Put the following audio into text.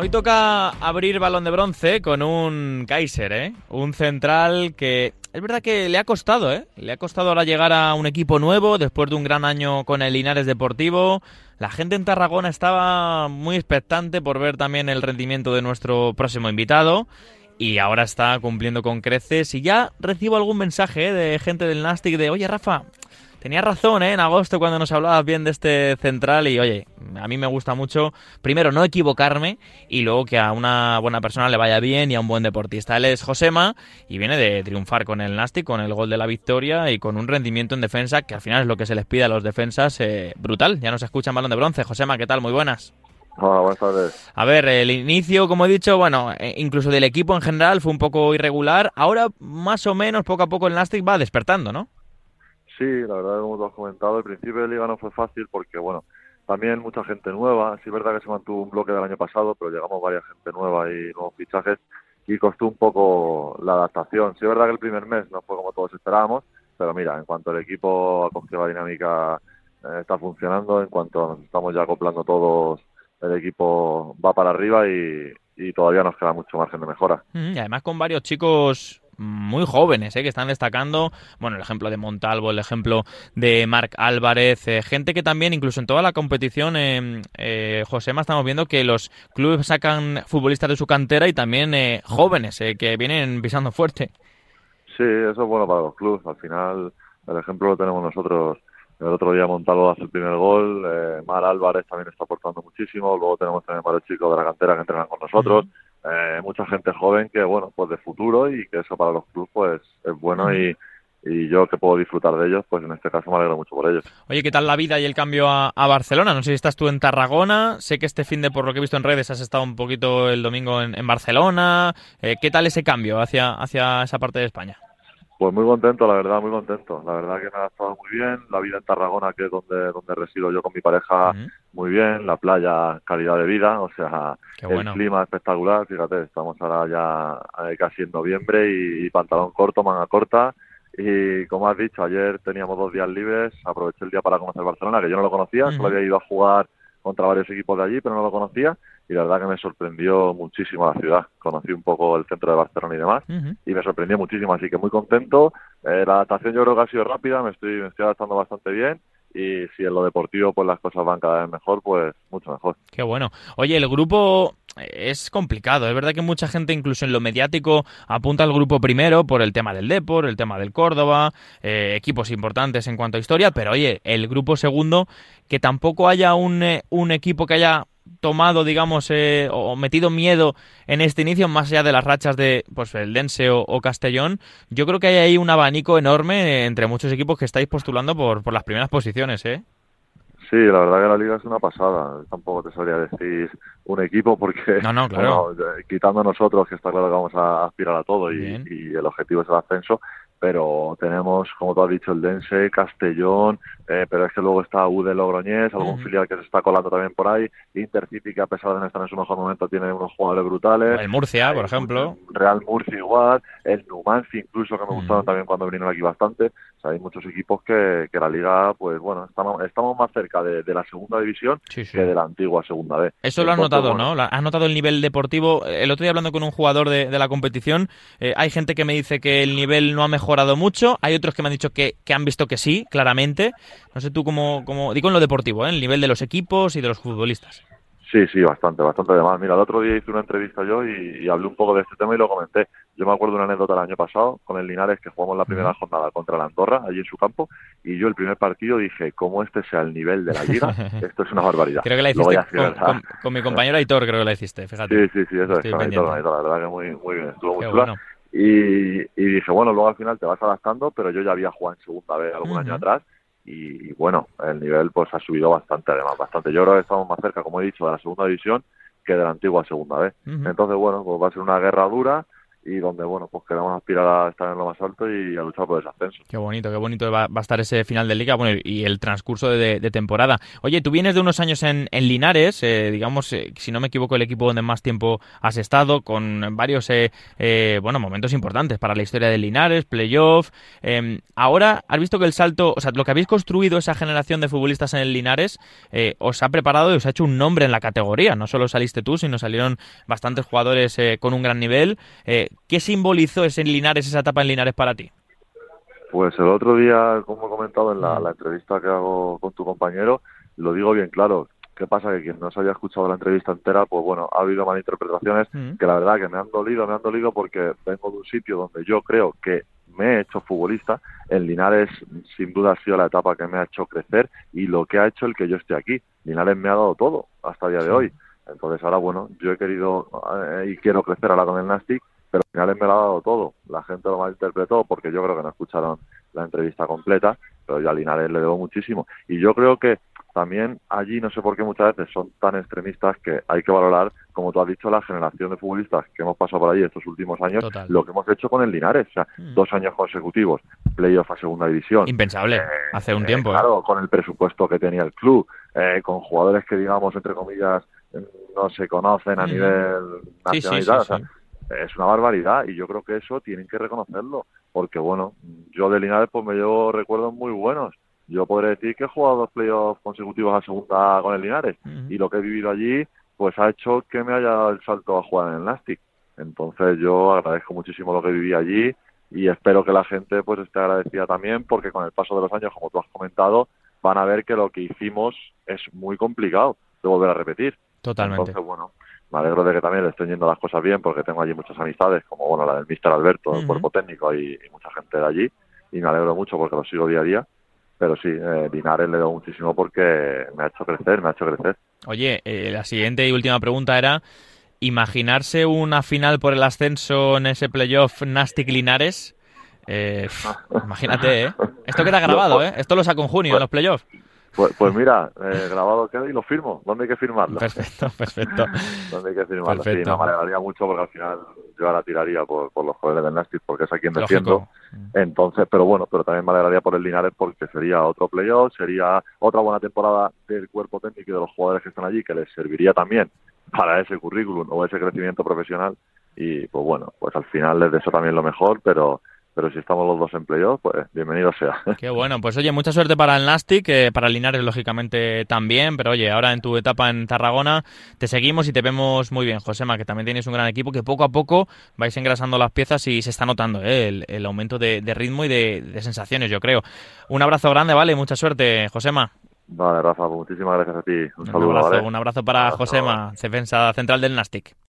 Hoy toca abrir balón de bronce con un Kaiser, ¿eh? Un central que es verdad que le ha costado, ¿eh? Le ha costado ahora llegar a un equipo nuevo después de un gran año con el Linares Deportivo. La gente en Tarragona estaba muy expectante por ver también el rendimiento de nuestro próximo invitado y ahora está cumpliendo con creces y ya recibo algún mensaje ¿eh? de gente del Nastic de, oye Rafa, Tenías razón, ¿eh? En agosto cuando nos hablabas bien de este central y oye, a mí me gusta mucho, primero, no equivocarme y luego que a una buena persona le vaya bien y a un buen deportista. Él es Josema y viene de triunfar con el Nastic, con el gol de la victoria y con un rendimiento en defensa que al final es lo que se les pide a los defensas eh, brutal. Ya nos escuchan balón de bronce. Josema, ¿qué tal? Muy buenas. Hola, buenas tardes. A ver, el inicio, como he dicho, bueno, eh, incluso del equipo en general fue un poco irregular. Ahora, más o menos, poco a poco el Nastic va despertando, ¿no? Sí, la verdad, como tú has comentado, el principio de liga no fue fácil porque, bueno, también mucha gente nueva. Sí es verdad que se mantuvo un bloque del año pasado, pero llegamos varias gente nueva y nuevos fichajes y costó un poco la adaptación. Sí es verdad que el primer mes no fue como todos esperábamos, pero mira, en cuanto el equipo ha cogido la dinámica eh, está funcionando, en cuanto nos estamos ya acoplando todos, el equipo va para arriba y, y todavía nos queda mucho margen de mejora. Y además con varios chicos muy jóvenes ¿eh? que están destacando. Bueno, el ejemplo de Montalvo, el ejemplo de Marc Álvarez, eh, gente que también, incluso en toda la competición, eh, eh Josema, estamos viendo que los clubes sacan futbolistas de su cantera y también eh, jóvenes que vienen pisando fuerte. Sí, eso es bueno para los clubes. Al final, el ejemplo lo tenemos nosotros. El otro día Montalvo hace el primer gol, eh, Mar Álvarez también está aportando muchísimo, luego tenemos también varios chicos de la cantera que entrenan con nosotros. Eh, mucha gente joven que, bueno, pues de futuro y que eso para los clubes pues es bueno y, yo que puedo disfrutar de ellos, pues en este caso me alegro mucho por ellos. Oye, ¿qué tal la vida y el cambio a, Barcelona? No sé si estás tú en Tarragona, sé que este fin de, por lo que he visto en redes, has estado un poquito el domingo en, en Barcelona. Eh, ¿Qué tal ese cambio hacia, hacia esa parte de España? Pues muy contento, la verdad, muy contento. La verdad que me ha estado muy bien. La vida en Tarragona, que es donde, donde resido yo con mi pareja, uh -huh. muy bien. La playa, calidad de vida, o sea, Qué el bueno. clima espectacular. Fíjate, estamos ahora ya eh, casi en noviembre y, y pantalón corto, manga corta. Y como has dicho, ayer teníamos dos días libres. Aproveché el día para conocer Barcelona, que yo no lo conocía, uh -huh. solo había ido a jugar contra varios equipos de allí, pero no lo conocía y la verdad que me sorprendió muchísimo la ciudad. Conocí un poco el centro de Barcelona y demás Uh -huh. y me sorprendió muchísimo, así que muy contento. Eh, la adaptación yo creo que ha sido rápida, me estoy, me estoy adaptando bastante bien y si en lo deportivo pues las cosas van cada vez mejor, pues mucho mejor. Qué bueno. Oye, el grupo es complicado. Es verdad que mucha gente, incluso en lo mediático, apunta al grupo primero por el tema del Depor, el tema del Córdoba, eh, equipos importantes en cuanto a historia, pero oye, el grupo segundo, que tampoco haya un, eh, un equipo que haya tomado, digamos, eh, o metido miedo en este inicio, más allá de las rachas de pues el Dense o, o, Castellón, yo creo que hay ahí un abanico enorme entre muchos equipos que estáis postulando por, por las primeras posiciones, ¿eh? Sí, la verdad que la liga es una pasada. Tampoco te sabría decir un equipo porque, no, no, claro. bueno, quitando nosotros, que está claro que vamos a aspirar a todo y, y, el objetivo es el ascenso, pero tenemos, como tú has dicho, el Dense, Castellón, eh, pero es que luego está U de Logroñés, algún uh -huh. filial que se está colando también por ahí, Intercity que a pesar de no estar en su mejor momento tiene unos jugadores brutales. El Murcia, por ejemplo. Real Murcia igual, el Numancia incluso que me uh -huh. gustaron también cuando vinieron aquí bastante. O sea, hay muchos equipos que, que la liga, pues bueno, estamos, estamos más cerca de, de la segunda división sí, sí. que de la antigua segunda B. Eso lo has notado, bueno, ¿no? Has notado el nivel deportivo. El otro día hablando con un jugador de, de la competición, eh, hay gente que me dice que el nivel no ha mejorado mucho, hay otros que me han dicho que, que han visto que sí, claramente. No sé tú cómo, cómo digo en lo deportivo, ¿eh? el nivel de los equipos y de los futbolistas. Sí, sí, bastante, bastante de más. Mira, el otro día hice una entrevista yo y, y, hablé un poco de este tema y lo comenté. Yo me acuerdo de una anécdota el año pasado con el Linares que jugamos la primera jornada contra la Andorra, allí en su campo, y yo el primer partido dije, como este sea el nivel de la liga, esto es una barbaridad. creo que la hiciste con, con, con, mi compañero Aitor, creo que la hiciste, fíjate. Sí, sí, sí, eso Estoy es, con Aitor, Aitor, la verdad que muy, muy bien, estuvo muy. Bueno. Y, y, dije, bueno, luego al final te vas adaptando, pero yo ya había jugado en segunda vez algún uh -huh. año atrás y bueno, el nivel pues ha subido bastante además, bastante. Yo creo que estamos más cerca, como he dicho, de la segunda división que de la antigua segunda vez. Uh -huh. Entonces, bueno, pues va a ser una guerra dura y donde bueno pues queremos aspirar a estar en lo más alto y a luchar por ese ascenso. Qué bonito, qué bonito va, a estar ese final de liga bueno, y el transcurso de, temporada. Oye, tú vienes de unos años en, Linares, eh, digamos, eh, si no me equivoco, el equipo donde más tiempo has estado, con varios eh, bueno momentos importantes para la historia de Linares, playoff. Em, ahora has visto que el salto, o sea, lo que habéis construido esa generación de futbolistas en el Linares os ha preparado y os ha hecho un nombre en la categoría. No solo saliste tú, sino salieron bastantes jugadores con un gran nivel. ¿Qué simbolizó ese Linares, esa etapa en Linares para ti? Pues el otro día, como he comentado en la, entrevista que hago con tu compañero, lo digo bien claro. ¿Qué pasa? Que quien no se haya escuchado la entrevista entera, pues bueno, ha habido malinterpretaciones que la verdad que me han dolido, me han dolido porque vengo de un sitio donde yo creo que me he hecho futbolista. En Linares, sin duda, ha sido la etapa que me ha hecho crecer y lo que ha hecho el que yo esté aquí. Linares me ha dado todo hasta el día de hoy. Entonces ahora, bueno, yo he querido eh, y quiero crecer ahora con el Nastic pero al final me lo ha dado todo. La gente lo malinterpretó porque yo creo que no escucharon la entrevista completa, pero yo a Linares le debo muchísimo. Y yo creo que también allí, no sé por qué muchas veces son tan extremistas que hay que valorar, como tú has dicho, la generación de futbolistas que hemos pasado por allí estos últimos años, lo que hemos hecho con el Linares. O sea, mm. dos años consecutivos, playoff a segunda división. Impensable, eh, hace un tiempo. ¿eh? Claro, con el presupuesto que tenía el club, eh, con jugadores que, digamos, entre comillas, no se conocen a mm. nivel nacional es una barbaridad y yo creo que eso tienen que reconocerlo porque bueno yo de Linares pues me llevo recuerdos muy buenos. Yo podré decir que he jugado dos playoffs consecutivos a segunda con el Linares y lo que he vivido allí pues ha hecho que me haya dado el salto a jugar en el Nastic. Entonces yo agradezco muchísimo lo que viví allí y espero que la gente pues esté agradecida también porque con el paso de los años como tú has comentado van a ver que lo que hicimos es muy complicado de volver a repetir. Totalmente. Entonces bueno me alegro de que también le estén yendo las cosas bien porque tengo allí muchas amistades, como bueno la del Mister Alberto, el cuerpo técnico y, mucha gente de allí, y me alegro mucho porque lo sigo día a día. Pero sí, eh, Linares le doy muchísimo porque me ha hecho crecer, me ha hecho crecer. Oye, eh, la siguiente y última pregunta era, ¿imaginarse una final por el ascenso en ese playoff Nastic Linares? Eh, imagínate, ¿eh? Esto queda grabado, ¿eh? Esto lo saco en junio en los playoffs. Pues, pues mira, eh, grabado queda y lo firmo. ¿Dónde hay que firmarlo? Perfecto, perfecto. ¿Dónde hay que firmarlo? Sí, no, me alegraría mucho porque al final yo ahora tiraría por, por los jóvenes del Nastic porque es a quien defiendo. Entonces, pero bueno, pero también me alegraría por el Linares porque sería otro playoff, sería otra buena temporada del cuerpo técnico y de los jugadores que están allí que les serviría también para ese currículum o ese crecimiento profesional. Y pues bueno, pues al final les deseo también lo mejor, pero pero si estamos los dos en playoff, pues bienvenido sea. Qué bueno, pues oye, mucha suerte para el Nastic, eh, para Linares lógicamente también, pero oye, ahora en tu etapa en Tarragona te seguimos y te vemos muy bien, Josema, que también tienes un gran equipo que poco a poco vais engrasando las piezas y se está notando eh, el, aumento de, ritmo y de, sensaciones, yo creo. Un abrazo grande, vale, mucha suerte, Josema. Vale, Rafa, muchísimas gracias a ti. Un, saludo, abrazo, Un abrazo para Josema, defensa central del Nastic.